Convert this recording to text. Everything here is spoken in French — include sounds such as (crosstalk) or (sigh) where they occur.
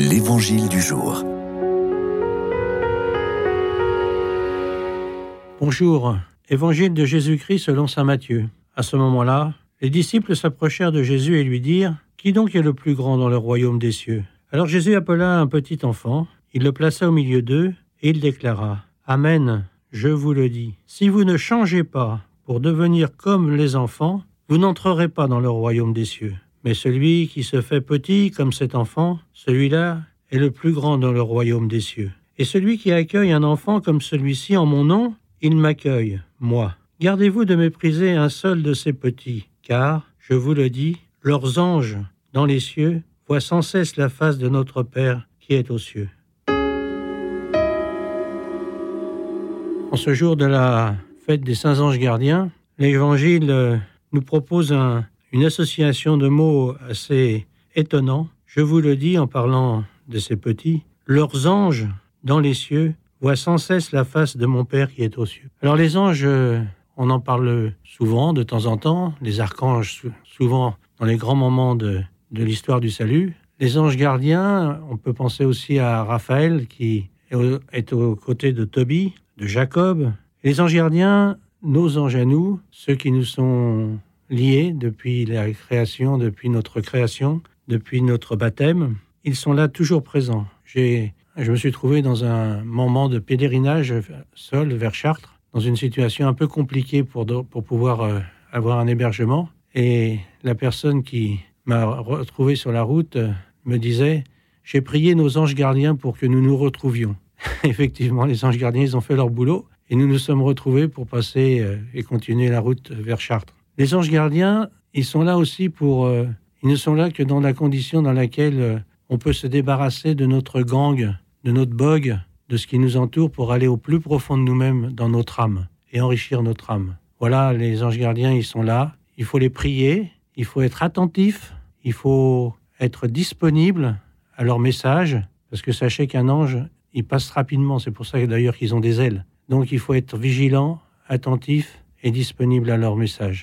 L'Évangile du jour. Bonjour, Évangile de Jésus-Christ selon Saint Matthieu. À ce moment-là, les disciples s'approchèrent de Jésus et lui dirent Qui donc est le plus grand dans le royaume des cieux? Alors Jésus appela un petit enfant, il le plaça au milieu d'eux et il déclara Amen, je vous le dis, si vous ne changez pas pour devenir comme les enfants, vous n'entrerez pas dans le royaume des cieux. Mais celui qui se fait petit comme cet enfant, celui-là est le plus grand dans le royaume des cieux. Et celui qui accueille un enfant comme celui-ci en mon nom, il m'accueille, moi. Gardez-vous de mépriser un seul de ces petits, car, je vous le dis, leurs anges dans les cieux voient sans cesse la face de notre Père qui est aux cieux. En ce jour de la fête des saints anges gardiens, l'Évangile nous propose un, une association de mots assez étonnant. Je vous le dis en parlant de ces petits, leurs anges dans les cieux voient sans cesse la face de mon Père qui est aux cieux. Alors les anges, on en parle souvent, de temps en temps, les archanges souvent dans les grands moments de, de l'histoire du salut. Les anges gardiens, on peut penser aussi à Raphaël qui est aux côtés de Tobie, de Jacob. Les anges gardiens, nos anges à nous, ceux qui nous sont liés depuis la création, depuis notre création, depuis notre baptême. Ils sont là toujours présents. J'ai, je me suis trouvé dans un moment de pèlerinage seul vers Chartres, dans une situation un peu compliquée pour, pour pouvoir euh, avoir un hébergement. Et la personne qui m'a retrouvé sur la route euh, me disait J'ai prié nos anges gardiens pour que nous nous retrouvions. (laughs) Effectivement, les anges gardiens, ils ont fait leur boulot et nous nous sommes retrouvés pour passer euh, et continuer la route vers Chartres. Les anges gardiens, ils sont là aussi pour... Euh, ils ne sont là que dans la condition dans laquelle euh, on peut se débarrasser de notre gang, de notre bog, de ce qui nous entoure pour aller au plus profond de nous-mêmes dans notre âme et enrichir notre âme. Voilà, les anges gardiens, ils sont là. Il faut les prier, il faut être attentif, il faut être disponible à leur message, parce que sachez qu'un ange, il passe rapidement. C'est pour ça d'ailleurs qu'ils ont des ailes. Donc il faut être vigilant, attentif et disponible à leur message.